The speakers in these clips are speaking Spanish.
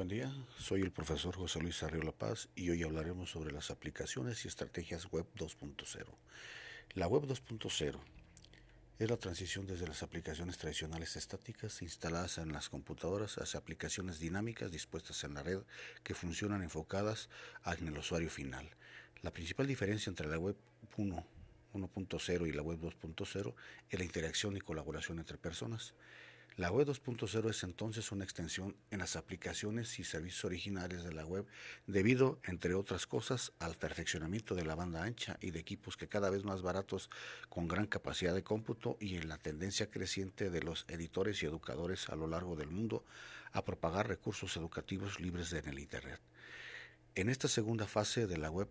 Buen día, soy el profesor José Luis Arriola Paz y hoy hablaremos sobre las aplicaciones y estrategias Web 2.0. La Web 2.0 es la transición desde las aplicaciones tradicionales estáticas instaladas en las computadoras hacia aplicaciones dinámicas dispuestas en la red que funcionan enfocadas en el usuario final. La principal diferencia entre la Web 1 1.0 y la Web 2.0 es la interacción y colaboración entre personas. La web 2.0 es entonces una extensión en las aplicaciones y servicios originales de la web debido, entre otras cosas, al perfeccionamiento de la banda ancha y de equipos que cada vez más baratos con gran capacidad de cómputo y en la tendencia creciente de los editores y educadores a lo largo del mundo a propagar recursos educativos libres en el Internet. En esta segunda fase de la web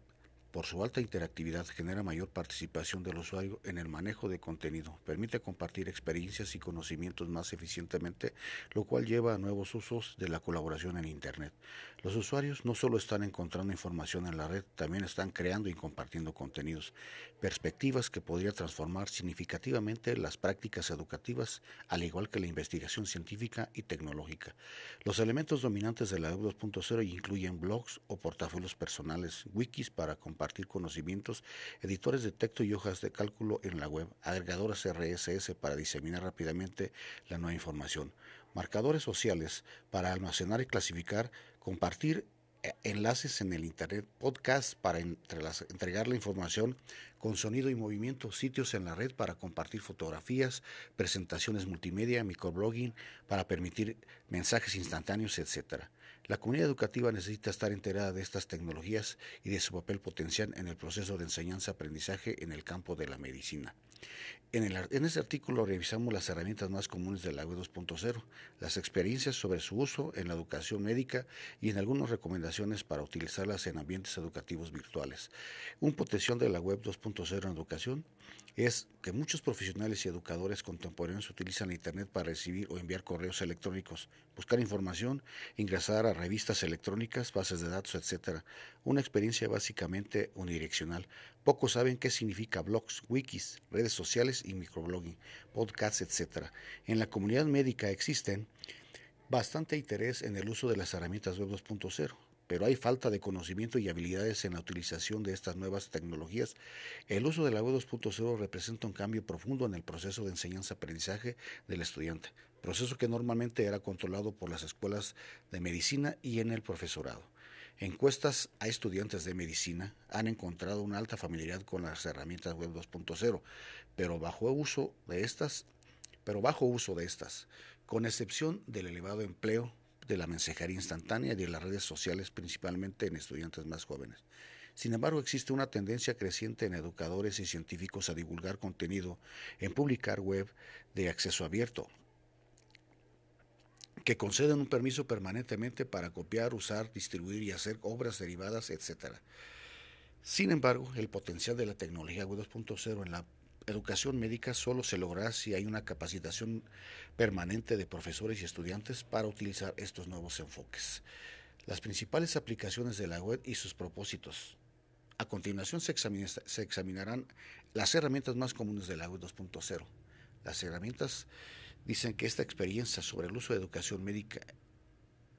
por su alta interactividad genera mayor participación del usuario en el manejo de contenido, permite compartir experiencias y conocimientos más eficientemente, lo cual lleva a nuevos usos de la colaboración en Internet. Los usuarios no solo están encontrando información en la red, también están creando y compartiendo contenidos, perspectivas que podría transformar significativamente las prácticas educativas, al igual que la investigación científica y tecnológica. Los elementos dominantes de la Web 2.0 incluyen blogs o portafolios personales, wikis para compartir compartir conocimientos, editores de texto y hojas de cálculo en la web, agregadoras RSS para diseminar rápidamente la nueva información, marcadores sociales para almacenar y clasificar, compartir eh, enlaces en el Internet, podcast para entregar la información con sonido y movimiento, sitios en la red para compartir fotografías, presentaciones multimedia, microblogging para permitir mensajes instantáneos, etc. La comunidad educativa necesita estar enterada de estas tecnologías y de su papel potencial en el proceso de enseñanza-aprendizaje en el campo de la medicina. En, el, este artículo revisamos las herramientas más comunes de la Web 2.0, las experiencias sobre su uso en la educación médica y en algunas recomendaciones para utilizarlas en ambientes educativos virtuales. Un potencial de la Web 2.0 en educación es que muchos profesionales y educadores contemporáneos utilizan Internet para recibir o enviar correos electrónicos, buscar información, ingresar a revistas electrónicas, bases de datos, etc. Una experiencia básicamente unidireccional. Pocos saben qué significa blogs, wikis, redes sociales y microblogging, podcasts, etc. En la comunidad médica existen bastante interés en el uso de las herramientas Web 2.0 pero hay falta de conocimiento y habilidades en la utilización de estas nuevas tecnologías. El uso de la Web 2.0 representa un cambio profundo en el proceso de enseñanza-aprendizaje del estudiante, proceso que normalmente era controlado por las escuelas de medicina y en el profesorado. Encuestas a estudiantes de medicina han encontrado una alta familiaridad con las herramientas Web 2.0, pero bajo uso de estas, pero bajo uso de estas, con excepción del elevado empleo de la mensajería instantánea y de las redes sociales, principalmente en estudiantes más jóvenes. Sin embargo, existe una tendencia creciente en educadores y científicos a divulgar contenido en publicar web de acceso abierto, que conceden un permiso permanentemente para copiar, usar, distribuir y hacer obras derivadas, etc. Sin embargo, el potencial de la tecnología Web 2.0 en la educación médica solo se logrará si hay una capacitación permanente de profesores y estudiantes para utilizar estos nuevos enfoques. Las principales aplicaciones de la web y sus propósitos. A continuación se, se examinarán las herramientas más comunes de la web 2.0. Las herramientas dicen que esta experiencia sobre el uso de educación médica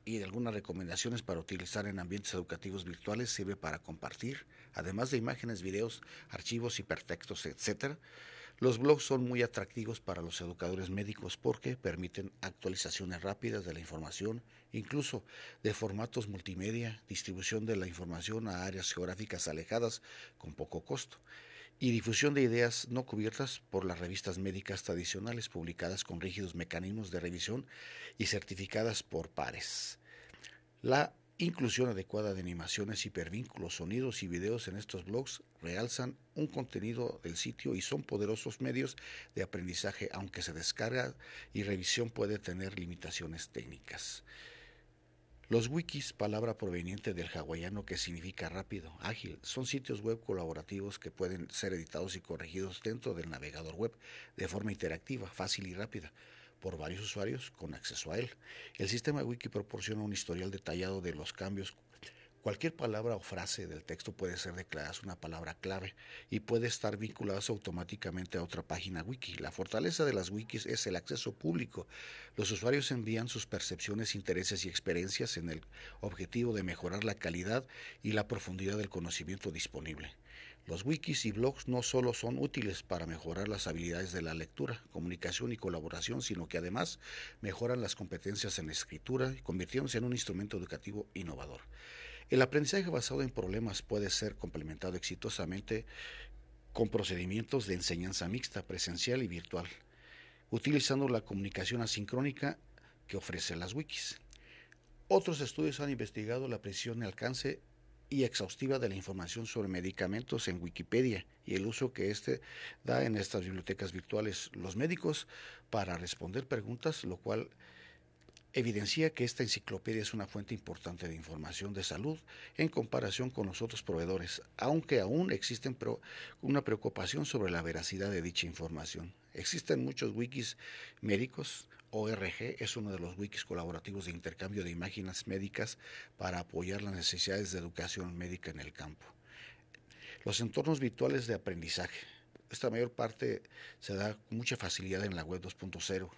y algunas recomendaciones para utilizar en ambientes educativos virtuales sirve para compartir, además de imágenes, videos, archivos, hipertextos, etc. Los blogs son muy atractivos para los educadores médicos porque permiten actualizaciones rápidas de la información, incluso de formatos multimedia, distribución de la información a áreas geográficas alejadas con poco costo y difusión de ideas no cubiertas por las revistas médicas tradicionales publicadas con rígidos mecanismos de revisión y certificadas por pares. La inclusión adecuada de animaciones, hipervínculos, sonidos y videos en estos blogs realzan un contenido del sitio y son poderosos medios de aprendizaje, aunque se descarga y revisión puede tener limitaciones técnicas. Los wikis, palabra proveniente del hawaiano que significa rápido, ágil, son sitios web colaborativos que pueden ser editados y corregidos dentro del navegador web de forma interactiva, fácil y rápida por varios usuarios con acceso a él. El sistema wiki proporciona un historial detallado de los cambios Cualquier palabra o frase del texto puede ser declarada una palabra clave y puede estar vinculada automáticamente a otra página wiki. La fortaleza de las wikis es el acceso público. Los usuarios envían sus percepciones, intereses y experiencias en el objetivo de mejorar la calidad y la profundidad del conocimiento disponible. Los wikis y blogs no solo son útiles para mejorar las habilidades de la lectura, comunicación y colaboración, sino que además mejoran las competencias en la escritura, convirtiéndose en un instrumento educativo innovador. El aprendizaje basado en problemas puede ser complementado exitosamente con procedimientos de enseñanza mixta, presencial y virtual, utilizando la comunicación asincrónica que ofrecen las wikis. Otros estudios han investigado la precisión alcance y exhaustiva de la información sobre medicamentos en Wikipedia y el uso que éste da en estas bibliotecas virtuales los médicos para responder preguntas, lo cual evidencia que esta enciclopedia es una fuente importante de información de salud en comparación con los otros proveedores, aunque aún existe una preocupación sobre la veracidad de dicha información. Existen muchos wikis médicos. ORG es uno de los wikis colaborativos de intercambio de imágenes médicas para apoyar las necesidades de educación médica en el campo. Los entornos virtuales de aprendizaje. Esta mayor parte se da con mucha facilidad en la web 2.0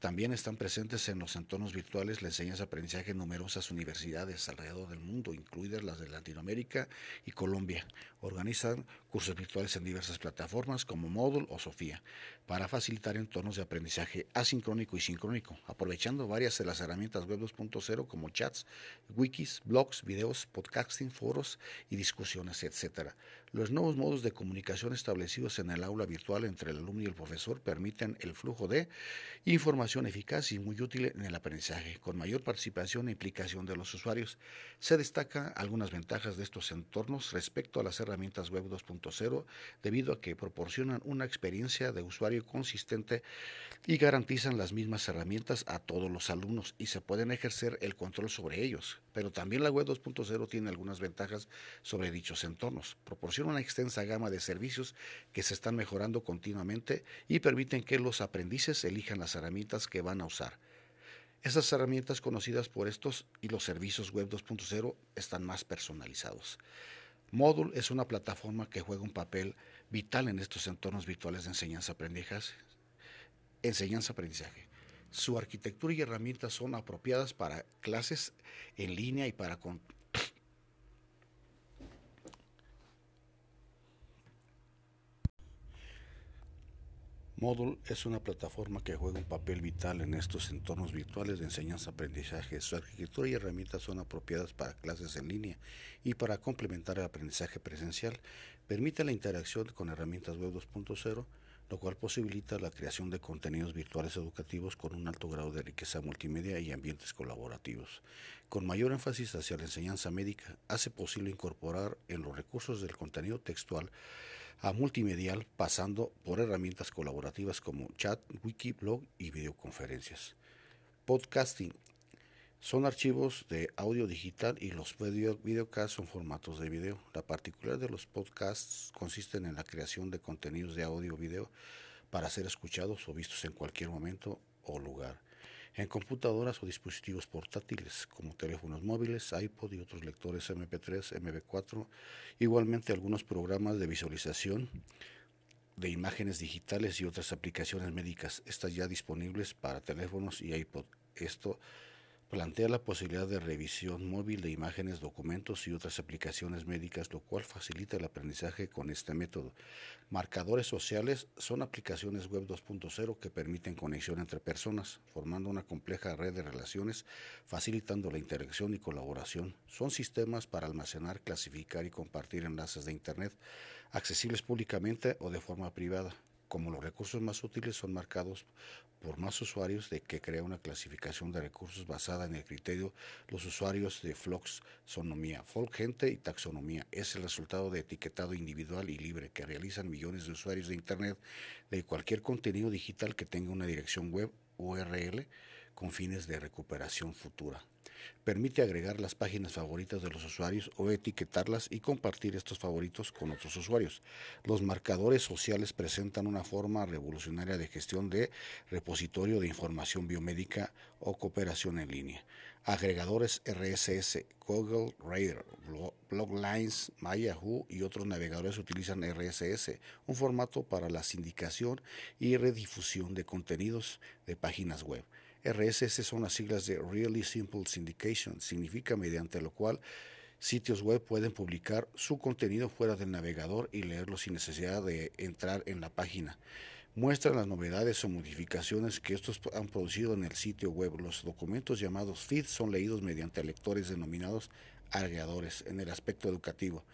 también están presentes en los entornos virtuales la enseñanza-aprendizaje en numerosas universidades alrededor del mundo, incluidas las de Latinoamérica y Colombia. Organizan cursos virtuales en diversas plataformas como Moodle o Sofía para facilitar entornos de aprendizaje asincrónico y sincrónico, aprovechando varias de las herramientas web 2.0 como chats, wikis, blogs, videos, podcasting, foros y discusiones, etc. Los nuevos modos de comunicación establecidos en el aula virtual entre el alumno y el profesor permiten el flujo de información eficaz y muy útil en el aprendizaje, con mayor participación e implicación de los usuarios. Se destaca algunas ventajas de estos entornos respecto a las herramientas web 2.0 debido a que proporcionan una experiencia de usuario consistente y garantizan las mismas herramientas a todos los alumnos y se pueden ejercer el control sobre ellos. Pero también la web 2.0 tiene algunas ventajas sobre dichos entornos. Proporciona una extensa gama de servicios que se están mejorando continuamente y permiten que los aprendices elijan las herramientas que van a usar. Estas herramientas conocidas por estos y los servicios web 2.0 están más personalizados. Moodle es una plataforma que juega un papel vital en estos entornos virtuales de enseñanza-aprendizaje. Enseñanza-aprendizaje. Su arquitectura y herramientas son apropiadas para clases en línea y para Moodle es una plataforma que juega un papel vital en estos entornos virtuales de enseñanza-aprendizaje. Su arquitectura y herramientas son apropiadas para clases en línea y para complementar el aprendizaje presencial. Permite la interacción con herramientas web 2.0 lo cual posibilita la creación de contenidos virtuales educativos con un alto grado de riqueza multimedia y ambientes colaborativos. Con mayor énfasis hacia la enseñanza médica, hace posible incorporar en los recursos del contenido textual a multimedial pasando por herramientas colaborativas como chat, wiki, blog y videoconferencias. Podcasting son archivos de audio digital y los video, videocasts son formatos de video. La particularidad de los podcasts consiste en la creación de contenidos de audio o video para ser escuchados o vistos en cualquier momento o lugar. En computadoras o dispositivos portátiles como teléfonos móviles, iPod y otros lectores MP3, MP4, igualmente algunos programas de visualización de imágenes digitales y otras aplicaciones médicas, estas ya disponibles para teléfonos y iPod. Esto plantea la posibilidad de revisión móvil de imágenes, documentos y otras aplicaciones médicas, lo cual facilita el aprendizaje con este método. Marcadores sociales son aplicaciones web 2.0 que permiten conexión entre personas, formando una compleja red de relaciones, facilitando la interacción y colaboración. Son sistemas para almacenar, clasificar y compartir enlaces de Internet, accesibles públicamente o de forma privada como los recursos más útiles son marcados por más usuarios de que crea una clasificación de recursos basada en el criterio los usuarios de Floxonomía, Gente y Taxonomía. Es el resultado de etiquetado individual y libre que realizan millones de usuarios de Internet de cualquier contenido digital que tenga una dirección web URL con fines de recuperación futura. Permite agregar las páginas favoritas de los usuarios o etiquetarlas y compartir estos favoritos con otros usuarios. Los marcadores sociales presentan una forma revolucionaria de gestión de repositorio de información biomédica o cooperación en línea. Agregadores RSS, Google Reader, Bloglines, MyYahoo y otros navegadores utilizan RSS, un formato para la sindicación y redifusión de contenidos de páginas web. RSS son las siglas de Really Simple Syndication, significa mediante lo cual sitios web pueden publicar su contenido fuera del navegador y leerlo sin necesidad de entrar en la página. Muestran las novedades o modificaciones que estos han producido en el sitio web. Los documentos llamados feeds son leídos mediante lectores denominados agregadores en el aspecto educativo.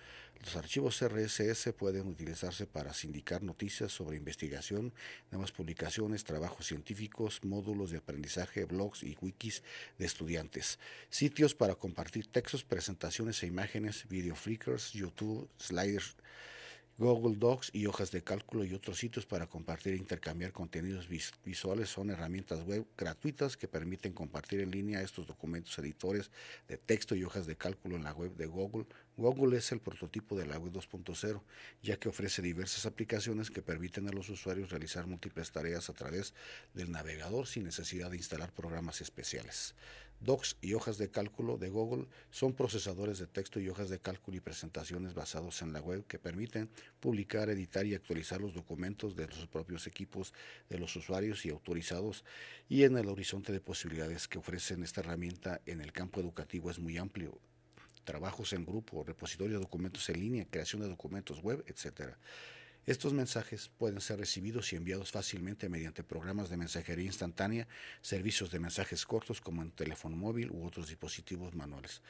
Los archivos RSS pueden utilizarse para sindicar noticias sobre investigación, nuevas publicaciones, trabajos científicos, módulos de aprendizaje, blogs y wikis de estudiantes, sitios para compartir textos, presentaciones e imágenes, video flickers, YouTube, sliders, Google Docs y hojas de cálculo y otros sitios para compartir e intercambiar contenidos visuales son herramientas web gratuitas que permiten compartir en línea estos documentos editores de texto y hojas de cálculo en la web de Google. Google es el prototipo de la web 2.0, ya que ofrece diversas aplicaciones que permiten a los usuarios realizar múltiples tareas a través del navegador sin necesidad de instalar programas especiales. Docs y hojas de cálculo de Google son procesadores de texto y hojas de cálculo y presentaciones basados en la web que permiten publicar, editar y actualizar los documentos de los propios equipos de los usuarios y autorizados y en el horizonte de posibilidades que ofrecen esta herramienta en el campo educativo es muy amplio. Trabajos en grupo, repositorio de documentos en línea, creación de documentos web, etcétera. Estos mensajes pueden ser recibidos y enviados fácilmente mediante programas de mensajería instantánea, servicios de mensajes cortos como en teléfono móvil u otros dispositivos manuales.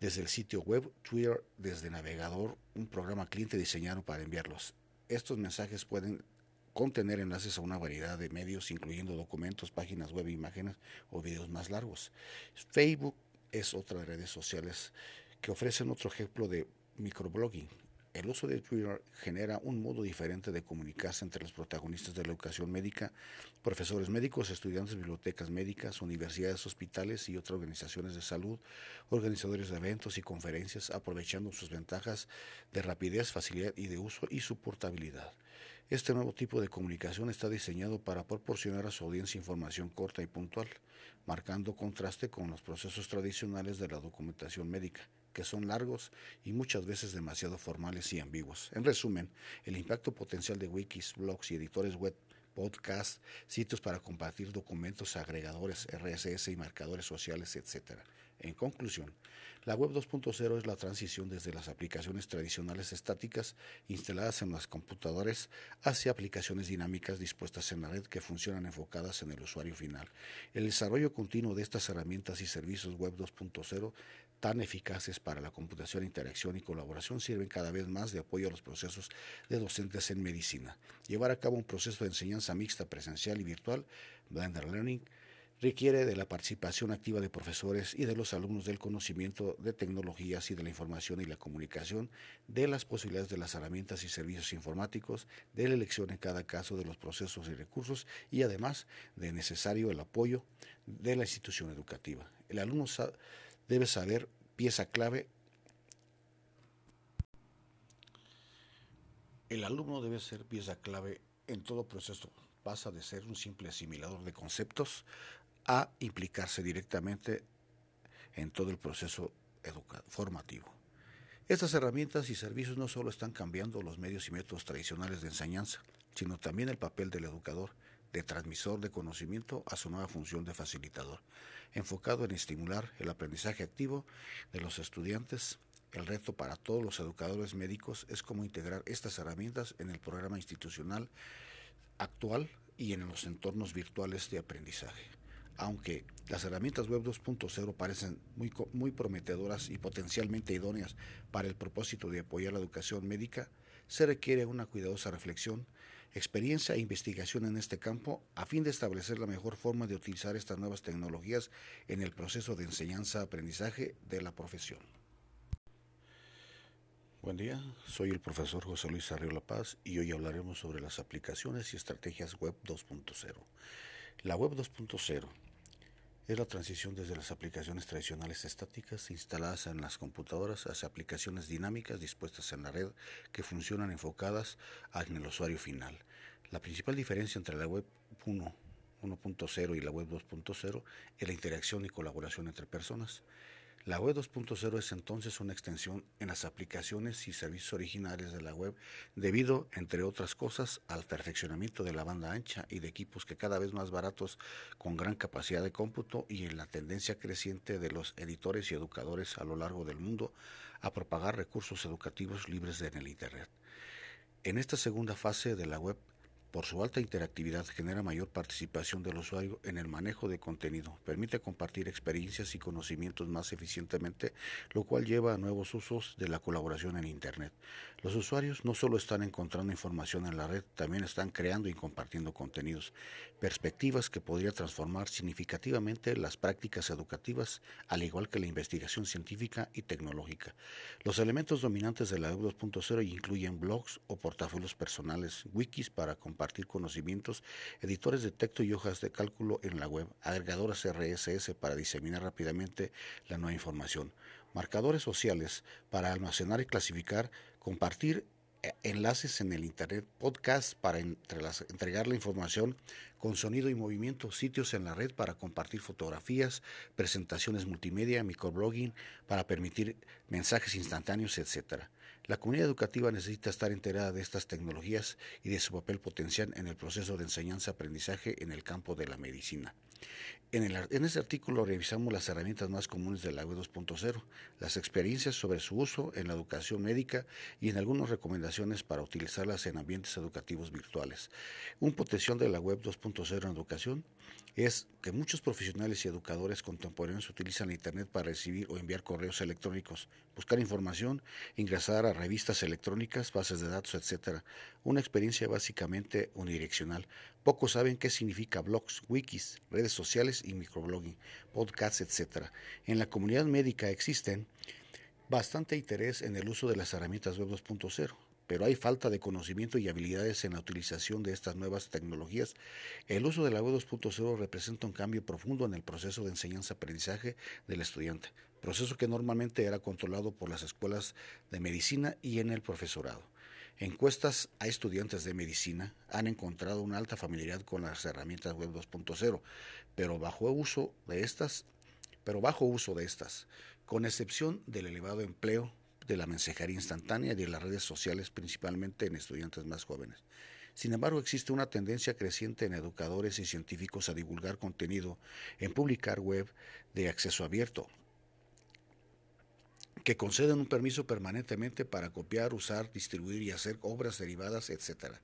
Desde el sitio web, Twitter, desde navegador, un programa cliente diseñado para enviarlos. Estos mensajes pueden contener enlaces a una variedad de medios, incluyendo documentos, páginas web, imágenes o videos más largos. Facebook es otra de redes sociales que ofrecen otro ejemplo de microblogging el uso de Twitter genera un modo diferente de comunicarse entre los protagonistas de la educación médica, profesores médicos, estudiantes, bibliotecas médicas, universidades, hospitales y otras organizaciones de salud, organizadores de eventos y conferencias, aprovechando sus ventajas de rapidez, facilidad y de uso y su portabilidad. Este nuevo tipo de comunicación está diseñado para proporcionar a su audiencia información corta y puntual, marcando contraste con los procesos tradicionales de la documentación médica que son largos y muchas veces demasiado formales y ambiguos. En resumen, el impacto potencial de wikis, blogs y editores web, podcasts, sitios para compartir documentos, agregadores, RSS y marcadores sociales, etc. En conclusión, la Web 2.0 es la transición desde las aplicaciones tradicionales estáticas instaladas en los computadores hacia aplicaciones dinámicas dispuestas en la red que funcionan enfocadas en el usuario final. El desarrollo continuo de estas herramientas y servicios Web 2.0 tan eficaces para la computación, interacción y colaboración sirven cada vez más de apoyo a los procesos de docentes en medicina. Llevar a cabo un proceso de enseñanza mixta presencial y virtual, Blender Learning, requiere de la participación activa de profesores y de los alumnos del conocimiento de tecnologías y de la información y la comunicación, de las posibilidades de las herramientas y servicios informáticos, de la elección en cada caso de los procesos y recursos y además de necesario el apoyo de la institución educativa. El alumno debe saber pieza clave. El alumno debe ser pieza clave en todo proceso. Pasa de ser un simple asimilador de conceptos a implicarse directamente en todo el proceso formativo. Estas herramientas y servicios no solo están cambiando los medios y métodos tradicionales de enseñanza, sino también el papel del educador, de transmisor de conocimiento a su nueva función de facilitador enfocado en estimular el aprendizaje activo de los estudiantes. El reto para todos los educadores médicos es cómo integrar estas herramientas en el programa institucional actual y en los entornos virtuales de aprendizaje. Aunque las herramientas Web 2.0 parecen muy, muy prometedoras y potencialmente idóneas para el propósito de apoyar la educación médica, se requiere una cuidadosa reflexión experiencia e investigación en este campo a fin de establecer la mejor forma de utilizar estas nuevas tecnologías en el proceso de enseñanza-aprendizaje de la profesión. Buen día, soy el profesor José Luis Arriola Paz y hoy hablaremos sobre las aplicaciones y estrategias Web 2.0. La Web 2.0 es la transición desde las aplicaciones tradicionales estáticas instaladas en las computadoras hacia aplicaciones dinámicas dispuestas en la red que funcionan enfocadas en el usuario final. La principal diferencia entre la web 1 1.0 y la web 2.0 es la interacción y colaboración entre personas. La web 2.0 es entonces una extensión en las aplicaciones y servicios originales de la web debido, entre otras cosas, al perfeccionamiento de la banda ancha y de equipos que cada vez más baratos con gran capacidad de cómputo y en la tendencia creciente de los editores y educadores a lo largo del mundo a propagar recursos educativos libres en el Internet. En esta segunda fase de la web por su alta interactividad genera mayor participación del usuario en el manejo de contenido, permite compartir experiencias y conocimientos más eficientemente, lo cual lleva a nuevos usos de la colaboración en Internet. Los usuarios no solo están encontrando información en la red, también están creando y compartiendo contenidos, perspectivas que podría transformar significativamente las prácticas educativas, al igual que la investigación científica y tecnológica. Los elementos dominantes de la Web 2.0 incluyen blogs o portafolios personales, wikis para compartir compartir conocimientos, editores de texto y hojas de cálculo en la web, agregadoras RSS para diseminar rápidamente la nueva información, marcadores sociales para almacenar y clasificar, compartir eh, enlaces en el Internet, podcast para entregar la información con sonido y movimiento, sitios en la red para compartir fotografías, presentaciones multimedia, microblogging para permitir mensajes instantáneos, etc. La comunidad educativa necesita estar enterada de estas tecnologías y de su papel potencial en el proceso de enseñanza-aprendizaje en el campo de la medicina. En, el, este artículo revisamos las herramientas más comunes de la Web 2.0, las experiencias sobre su uso en la educación médica y en algunas recomendaciones para utilizarlas en ambientes educativos virtuales. Un potencial de la Web 2.0 en educación es que muchos profesionales y educadores contemporáneos utilizan Internet para recibir o enviar correos electrónicos, buscar información, ingresar a revistas electrónicas, bases de datos, etc. Una experiencia básicamente unidireccional. Pocos saben qué significa blogs, wikis, redes sociales y microblogging, podcasts, etc. En la comunidad médica existen bastante interés en el uso de las herramientas Web 2.0 pero hay falta de conocimiento y habilidades en la utilización de estas nuevas tecnologías. El uso de la Web 2.0 representa un cambio profundo en el proceso de enseñanza-aprendizaje del estudiante, proceso que normalmente era controlado por las escuelas de medicina y en el profesorado. Encuestas a estudiantes de medicina han encontrado una alta familiaridad con las herramientas Web 2.0, pero bajo uso de estas, pero bajo uso de estas, con excepción del elevado empleo de la mensajería instantánea y de las redes sociales, principalmente en estudiantes más jóvenes. Sin embargo, existe una tendencia creciente en educadores y científicos a divulgar contenido en publicar web de acceso abierto, que conceden un permiso permanentemente para copiar, usar, distribuir y hacer obras derivadas, etc.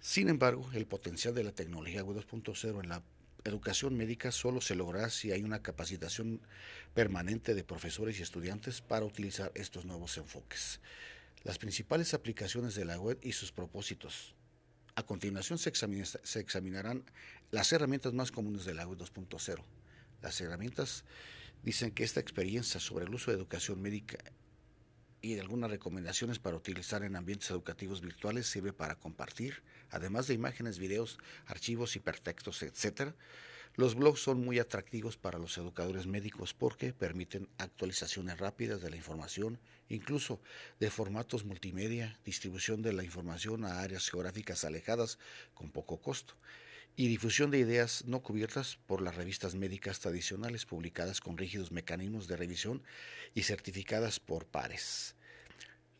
Sin embargo, el potencial de la tecnología Web 2.0 en la educación médica solo se logrará si hay una capacitación permanente de profesores y estudiantes para utilizar estos nuevos enfoques. Las principales aplicaciones de la web y sus propósitos. A continuación se, se examinarán las herramientas más comunes de la web 2.0. Las herramientas dicen que esta experiencia sobre el uso de educación médica y algunas recomendaciones para utilizar en ambientes educativos virtuales sirve para compartir, además de imágenes, videos, archivos, hipertextos, etc. Los blogs son muy atractivos para los educadores médicos porque permiten actualizaciones rápidas de la información, incluso de formatos multimedia, distribución de la información a áreas geográficas alejadas con poco costo y difusión de ideas no cubiertas por las revistas médicas tradicionales publicadas con rígidos mecanismos de revisión y certificadas por pares.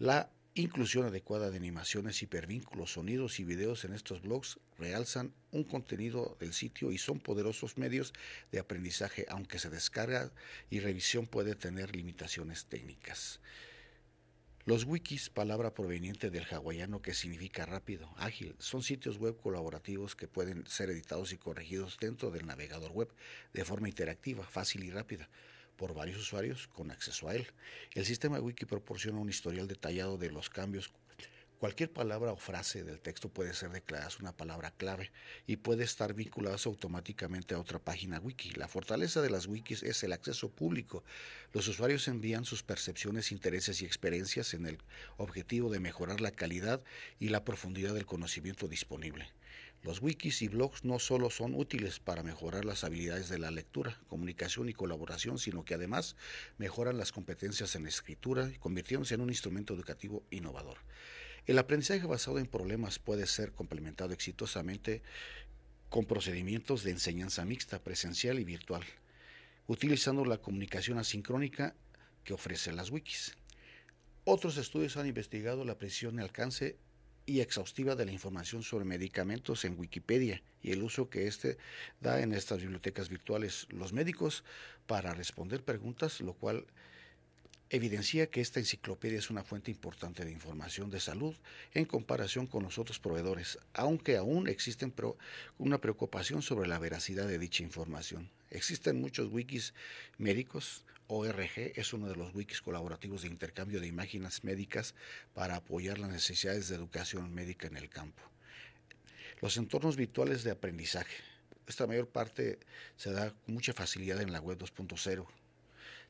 La inclusión adecuada de animaciones, hipervínculos, sonidos y videos en estos blogs realzan un contenido del sitio y son poderosos medios de aprendizaje, aunque se descarga y revisión puede tener limitaciones técnicas. Los wikis, palabra proveniente del hawaiano que significa rápido, ágil, son sitios web colaborativos que pueden ser editados y corregidos dentro del navegador web de forma interactiva, fácil y rápida por varios usuarios con acceso a él. El sistema wiki proporciona un historial detallado de los cambios Cualquier palabra o frase del texto puede ser declarada una palabra clave y puede estar vinculada automáticamente a otra página wiki. La fortaleza de las wikis es el acceso público. Los usuarios envían sus percepciones, intereses y experiencias en el objetivo de mejorar la calidad y la profundidad del conocimiento disponible. Los wikis y blogs no solo son útiles para mejorar las habilidades de la lectura, comunicación y colaboración, sino que además mejoran las competencias en escritura, convirtiéndose en un instrumento educativo innovador. El aprendizaje basado en problemas puede ser complementado exitosamente con procedimientos de enseñanza mixta, presencial y virtual, utilizando la comunicación asincrónica que ofrecen las wikis. Otros estudios han investigado la precisión y alcance y exhaustiva de la información sobre medicamentos en Wikipedia y el uso que éste da en estas bibliotecas virtuales los médicos para responder preguntas, lo cual evidencia que esta enciclopedia es una fuente importante de información de salud en comparación con los otros proveedores, aunque aún existe una preocupación sobre la veracidad de dicha información. Existen muchos wikis médicos. ORG es uno de los wikis colaborativos de intercambio de imágenes médicas para apoyar las necesidades de educación médica en el campo. Los entornos virtuales de aprendizaje. Esta mayor parte se da con mucha facilidad en la web 2.0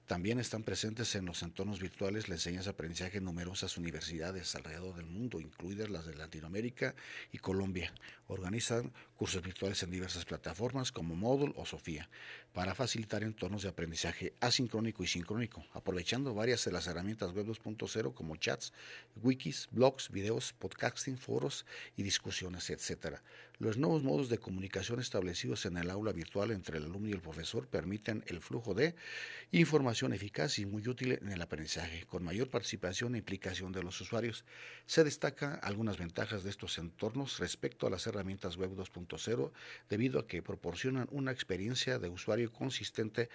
también están presentes en los entornos virtuales la enseñanza-aprendizaje en numerosas universidades alrededor del mundo, incluidas las de Latinoamérica y Colombia. Organizan cursos virtuales en diversas plataformas como Moodle o Sofía para facilitar entornos de aprendizaje asincrónico y sincrónico, aprovechando varias de las herramientas web 2.0 como chats, wikis, blogs, videos, podcasting, foros y discusiones, etc. Los nuevos modos de comunicación establecidos en el aula virtual entre el alumno y el profesor permiten el flujo de información eficaz y muy útil en el aprendizaje, con mayor participación e implicación de los usuarios. Se destaca algunas ventajas de estos entornos respecto a las herramientas web 2.0 debido a que proporcionan una experiencia de usuario consistente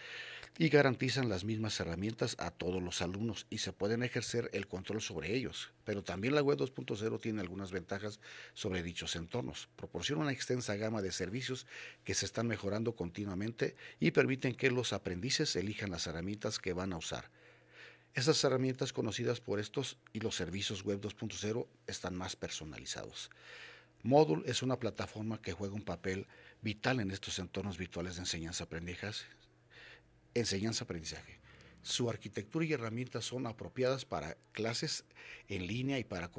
y garantizan las mismas herramientas a todos los alumnos y se pueden ejercer el control sobre ellos. Pero también la web 2.0 tiene algunas ventajas sobre dichos entornos. Proporciona una extensa gama de servicios que se están mejorando continuamente y permiten que los aprendices elijan las herramientas que van a usar. Esas herramientas conocidas por estos y los servicios web 2.0 están más personalizados. Moodle es una plataforma que juega un papel vital en estos entornos virtuales de enseñanza-aprendizaje. Enseñanza-aprendizaje. Su arquitectura y herramientas son apropiadas para clases en línea y para